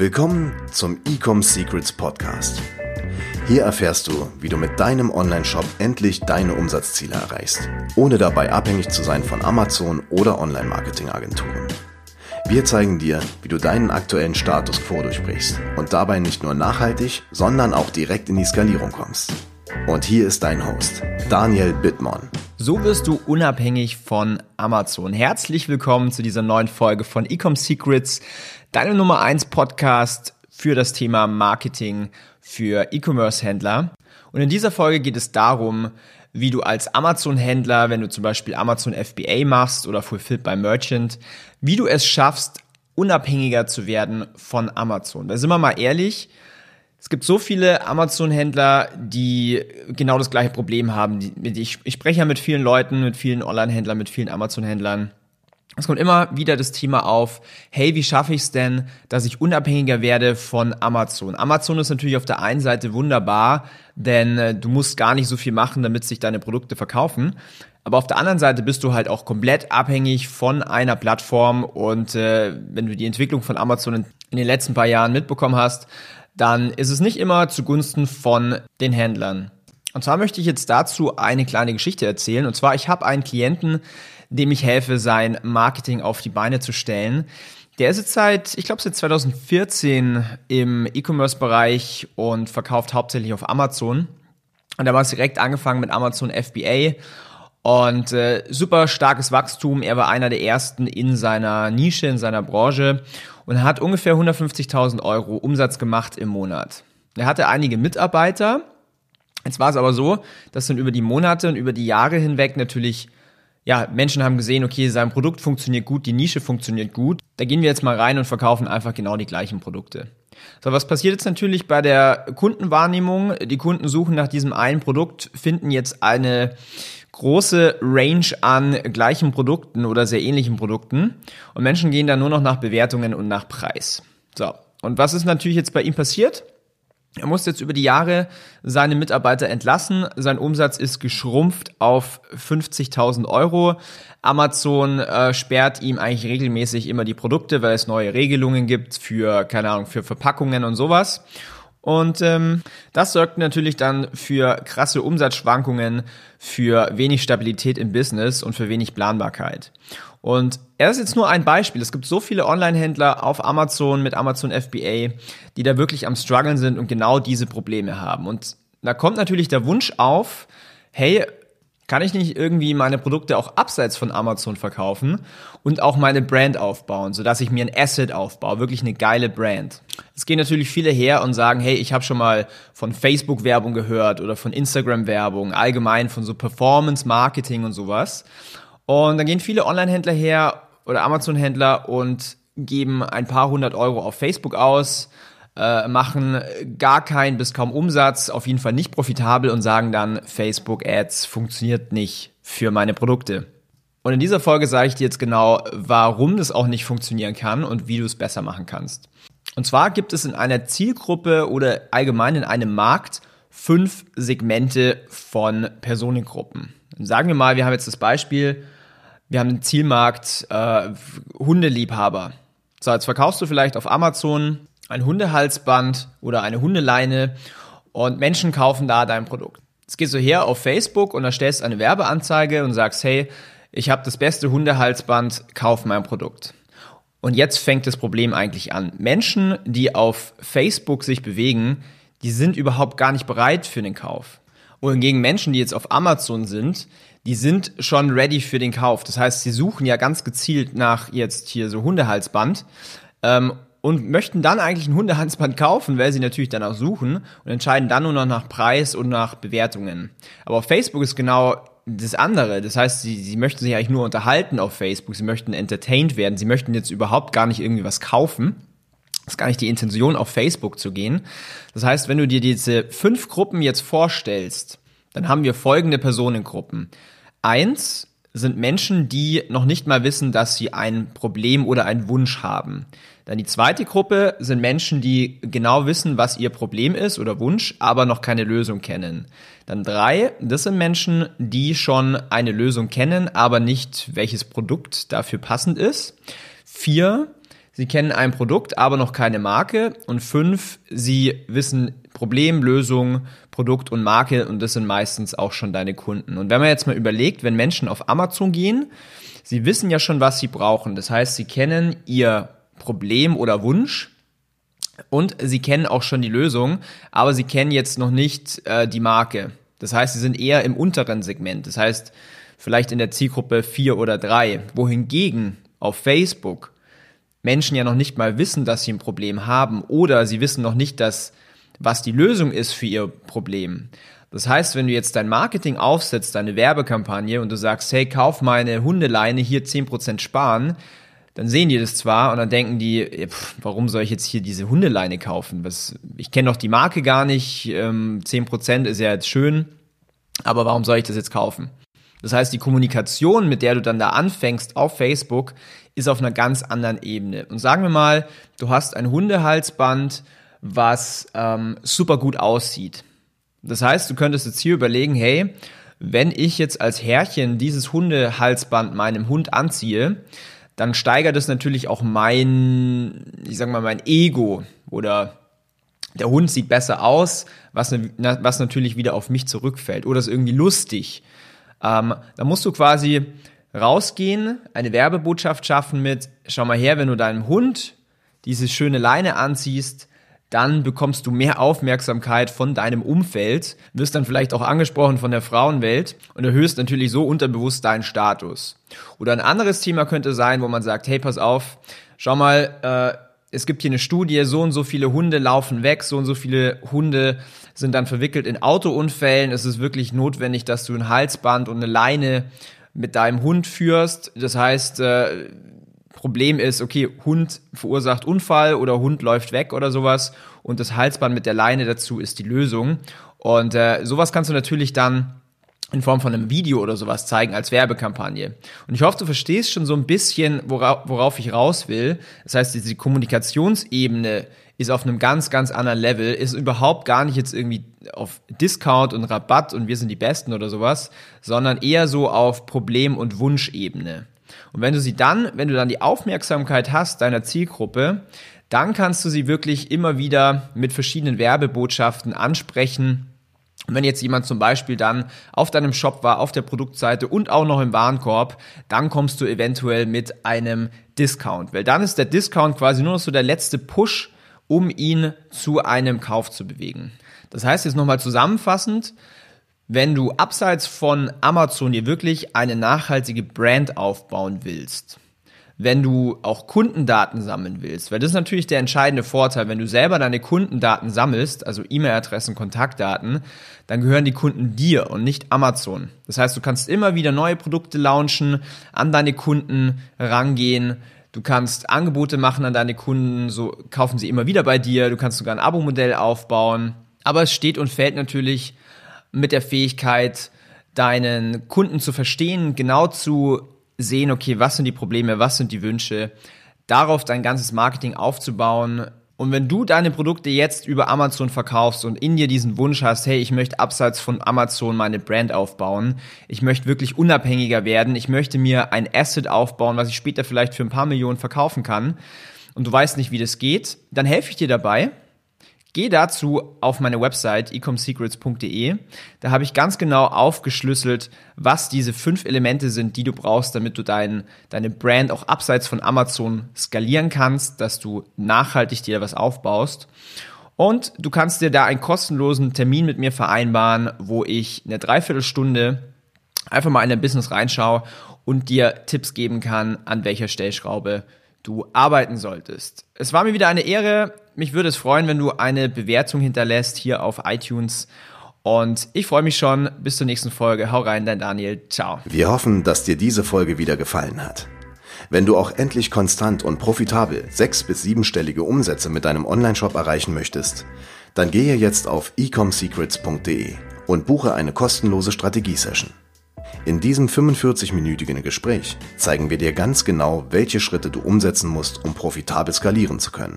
Willkommen zum Ecom Secrets Podcast. Hier erfährst du, wie du mit deinem Online-Shop endlich deine Umsatzziele erreichst, ohne dabei abhängig zu sein von Amazon oder Online-Marketing-Agenturen. Wir zeigen dir, wie du deinen aktuellen Status quo durchbrichst und dabei nicht nur nachhaltig, sondern auch direkt in die Skalierung kommst. Und hier ist dein Host, Daniel Bittmann. So wirst du unabhängig von Amazon. Herzlich willkommen zu dieser neuen Folge von Ecom Secrets, deinem Nummer 1 Podcast für das Thema Marketing für E-Commerce-Händler. Und in dieser Folge geht es darum, wie du als Amazon-Händler, wenn du zum Beispiel Amazon FBA machst oder Fulfilled by Merchant, wie du es schaffst, unabhängiger zu werden von Amazon. Da sind wir mal ehrlich, es gibt so viele Amazon-Händler, die genau das gleiche Problem haben. Ich, ich spreche ja mit vielen Leuten, mit vielen Online-Händlern, mit vielen Amazon-Händlern. Es kommt immer wieder das Thema auf, hey, wie schaffe ich es denn, dass ich unabhängiger werde von Amazon? Amazon ist natürlich auf der einen Seite wunderbar, denn äh, du musst gar nicht so viel machen, damit sich deine Produkte verkaufen. Aber auf der anderen Seite bist du halt auch komplett abhängig von einer Plattform und äh, wenn du die Entwicklung von Amazon in, in den letzten paar Jahren mitbekommen hast, dann ist es nicht immer zugunsten von den Händlern. Und zwar möchte ich jetzt dazu eine kleine Geschichte erzählen. Und zwar, ich habe einen Klienten, dem ich helfe, sein Marketing auf die Beine zu stellen. Der ist jetzt seit, ich glaube, seit 2014 im E-Commerce-Bereich und verkauft hauptsächlich auf Amazon. Und da war es direkt angefangen mit Amazon FBA und äh, super starkes Wachstum. Er war einer der ersten in seiner Nische, in seiner Branche und hat ungefähr 150.000 Euro Umsatz gemacht im Monat. Er hatte einige Mitarbeiter. Jetzt war es aber so, dass dann über die Monate und über die Jahre hinweg natürlich ja, Menschen haben gesehen, okay, sein Produkt funktioniert gut, die Nische funktioniert gut. Da gehen wir jetzt mal rein und verkaufen einfach genau die gleichen Produkte. So, was passiert jetzt natürlich bei der Kundenwahrnehmung? Die Kunden suchen nach diesem einen Produkt, finden jetzt eine große Range an gleichen Produkten oder sehr ähnlichen Produkten und Menschen gehen dann nur noch nach Bewertungen und nach Preis. So, und was ist natürlich jetzt bei ihm passiert? Er musste jetzt über die Jahre seine Mitarbeiter entlassen. Sein Umsatz ist geschrumpft auf 50.000 Euro. Amazon äh, sperrt ihm eigentlich regelmäßig immer die Produkte, weil es neue Regelungen gibt für, keine Ahnung, für Verpackungen und sowas. Und ähm, das sorgt natürlich dann für krasse Umsatzschwankungen, für wenig Stabilität im Business und für wenig Planbarkeit. Und er ist jetzt nur ein Beispiel. Es gibt so viele Online-Händler auf Amazon mit Amazon FBA, die da wirklich am struggeln sind und genau diese Probleme haben. Und da kommt natürlich der Wunsch auf, hey, kann ich nicht irgendwie meine Produkte auch abseits von Amazon verkaufen und auch meine Brand aufbauen, sodass ich mir ein Asset aufbaue, wirklich eine geile Brand. Es gehen natürlich viele her und sagen, hey, ich habe schon mal von Facebook-Werbung gehört oder von Instagram-Werbung, allgemein von so Performance-Marketing und sowas. Und dann gehen viele Online-Händler her oder Amazon-Händler und geben ein paar hundert Euro auf Facebook aus, äh, machen gar keinen bis kaum Umsatz, auf jeden Fall nicht profitabel und sagen dann, Facebook Ads funktioniert nicht für meine Produkte. Und in dieser Folge sage ich dir jetzt genau, warum das auch nicht funktionieren kann und wie du es besser machen kannst. Und zwar gibt es in einer Zielgruppe oder allgemein in einem Markt fünf Segmente von Personengruppen. Sagen wir mal, wir haben jetzt das Beispiel, wir haben den Zielmarkt äh, Hundeliebhaber. So, jetzt verkaufst du vielleicht auf Amazon ein Hundehalsband oder eine Hundeleine und Menschen kaufen da dein Produkt. Jetzt gehst du her auf Facebook und erstellst eine Werbeanzeige und sagst, hey, ich habe das beste Hundehalsband, kauf mein Produkt. Und jetzt fängt das Problem eigentlich an. Menschen, die auf Facebook sich bewegen, die sind überhaupt gar nicht bereit für den Kauf. Wohingegen Menschen, die jetzt auf Amazon sind, die sind schon ready für den Kauf. Das heißt, sie suchen ja ganz gezielt nach jetzt hier so Hundehalsband ähm, und möchten dann eigentlich ein Hundehalsband kaufen, weil sie natürlich danach suchen und entscheiden dann nur noch nach Preis und nach Bewertungen. Aber auf Facebook ist genau das andere. Das heißt, sie, sie möchten sich eigentlich nur unterhalten auf Facebook, sie möchten entertained werden, sie möchten jetzt überhaupt gar nicht irgendwie was kaufen. Ist gar nicht die Intention, auf Facebook zu gehen. Das heißt, wenn du dir diese fünf Gruppen jetzt vorstellst, dann haben wir folgende Personengruppen. Eins sind Menschen, die noch nicht mal wissen, dass sie ein Problem oder einen Wunsch haben. Dann die zweite Gruppe sind Menschen, die genau wissen, was ihr Problem ist oder Wunsch, aber noch keine Lösung kennen. Dann drei, das sind Menschen, die schon eine Lösung kennen, aber nicht welches Produkt dafür passend ist. Vier, sie kennen ein Produkt, aber noch keine Marke. Und fünf, sie wissen Problem, Lösung, Produkt und Marke und das sind meistens auch schon deine Kunden. Und wenn man jetzt mal überlegt, wenn Menschen auf Amazon gehen, sie wissen ja schon, was sie brauchen. Das heißt, sie kennen ihr Problem oder Wunsch und sie kennen auch schon die Lösung, aber sie kennen jetzt noch nicht äh, die Marke. Das heißt, sie sind eher im unteren Segment. Das heißt, vielleicht in der Zielgruppe vier oder drei. Wohingegen auf Facebook Menschen ja noch nicht mal wissen, dass sie ein Problem haben oder sie wissen noch nicht, dass, was die Lösung ist für ihr Problem. Das heißt, wenn du jetzt dein Marketing aufsetzt, deine Werbekampagne und du sagst, hey, kauf meine Hundeleine, hier zehn Prozent sparen, dann sehen die das zwar und dann denken die, pff, warum soll ich jetzt hier diese Hundeleine kaufen? Was, ich kenne doch die Marke gar nicht, ähm, 10% ist ja jetzt schön, aber warum soll ich das jetzt kaufen? Das heißt, die Kommunikation, mit der du dann da anfängst auf Facebook, ist auf einer ganz anderen Ebene. Und sagen wir mal, du hast ein Hundehalsband, was ähm, super gut aussieht. Das heißt, du könntest jetzt hier überlegen, hey, wenn ich jetzt als Herrchen dieses Hundehalsband meinem Hund anziehe, dann steigert es natürlich auch mein, ich sag mal, mein Ego oder der Hund sieht besser aus, was, was natürlich wieder auf mich zurückfällt oder ist irgendwie lustig. Ähm, da musst du quasi rausgehen, eine Werbebotschaft schaffen mit, schau mal her, wenn du deinem Hund diese schöne Leine anziehst, dann bekommst du mehr Aufmerksamkeit von deinem Umfeld, wirst dann vielleicht auch angesprochen von der Frauenwelt und erhöhst natürlich so unterbewusst deinen Status. Oder ein anderes Thema könnte sein, wo man sagt, hey, pass auf, schau mal, äh, es gibt hier eine Studie, so und so viele Hunde laufen weg, so und so viele Hunde sind dann verwickelt in Autounfällen. Es ist wirklich notwendig, dass du ein Halsband und eine Leine mit deinem Hund führst. Das heißt, äh, Problem ist, okay, Hund verursacht Unfall oder Hund läuft weg oder sowas und das Halsband mit der Leine dazu ist die Lösung. Und äh, sowas kannst du natürlich dann in Form von einem Video oder sowas zeigen als Werbekampagne. Und ich hoffe, du verstehst schon so ein bisschen, worauf, ich raus will. Das heißt, diese Kommunikationsebene ist auf einem ganz, ganz anderen Level, ist überhaupt gar nicht jetzt irgendwie auf Discount und Rabatt und wir sind die Besten oder sowas, sondern eher so auf Problem- und Wunschebene. Und wenn du sie dann, wenn du dann die Aufmerksamkeit hast deiner Zielgruppe, dann kannst du sie wirklich immer wieder mit verschiedenen Werbebotschaften ansprechen. Und wenn jetzt jemand zum Beispiel dann auf deinem Shop war, auf der Produktseite und auch noch im Warenkorb, dann kommst du eventuell mit einem Discount. Weil dann ist der Discount quasi nur noch so der letzte Push, um ihn zu einem Kauf zu bewegen. Das heißt jetzt nochmal zusammenfassend, wenn du abseits von Amazon dir wirklich eine nachhaltige Brand aufbauen willst, wenn du auch Kundendaten sammeln willst, weil das ist natürlich der entscheidende Vorteil, wenn du selber deine Kundendaten sammelst, also E-Mail-Adressen, Kontaktdaten, dann gehören die Kunden dir und nicht Amazon. Das heißt, du kannst immer wieder neue Produkte launchen, an deine Kunden rangehen, Du kannst Angebote machen an deine Kunden, so kaufen sie immer wieder bei dir. Du kannst sogar ein Abo-Modell aufbauen. Aber es steht und fällt natürlich mit der Fähigkeit, deinen Kunden zu verstehen, genau zu sehen, okay, was sind die Probleme, was sind die Wünsche, darauf dein ganzes Marketing aufzubauen. Und wenn du deine Produkte jetzt über Amazon verkaufst und in dir diesen Wunsch hast, hey, ich möchte abseits von Amazon meine Brand aufbauen, ich möchte wirklich unabhängiger werden, ich möchte mir ein Asset aufbauen, was ich später vielleicht für ein paar Millionen verkaufen kann, und du weißt nicht, wie das geht, dann helfe ich dir dabei Geh dazu auf meine Website ecomsecrets.de. Da habe ich ganz genau aufgeschlüsselt, was diese fünf Elemente sind, die du brauchst, damit du dein, deine Brand auch abseits von Amazon skalieren kannst, dass du nachhaltig dir was aufbaust. Und du kannst dir da einen kostenlosen Termin mit mir vereinbaren, wo ich eine Dreiviertelstunde einfach mal in dein Business reinschaue und dir Tipps geben kann, an welcher Stellschraube du arbeiten solltest. Es war mir wieder eine Ehre. Mich würde es freuen, wenn du eine Bewertung hinterlässt hier auf iTunes. Und ich freue mich schon. Bis zur nächsten Folge. Hau rein, dein Daniel. Ciao. Wir hoffen, dass dir diese Folge wieder gefallen hat. Wenn du auch endlich konstant und profitabel sechs- bis siebenstellige Umsätze mit deinem Onlineshop erreichen möchtest, dann gehe jetzt auf ecomsecrets.de und buche eine kostenlose Strategiesession. In diesem 45-minütigen Gespräch zeigen wir dir ganz genau, welche Schritte du umsetzen musst, um profitabel skalieren zu können.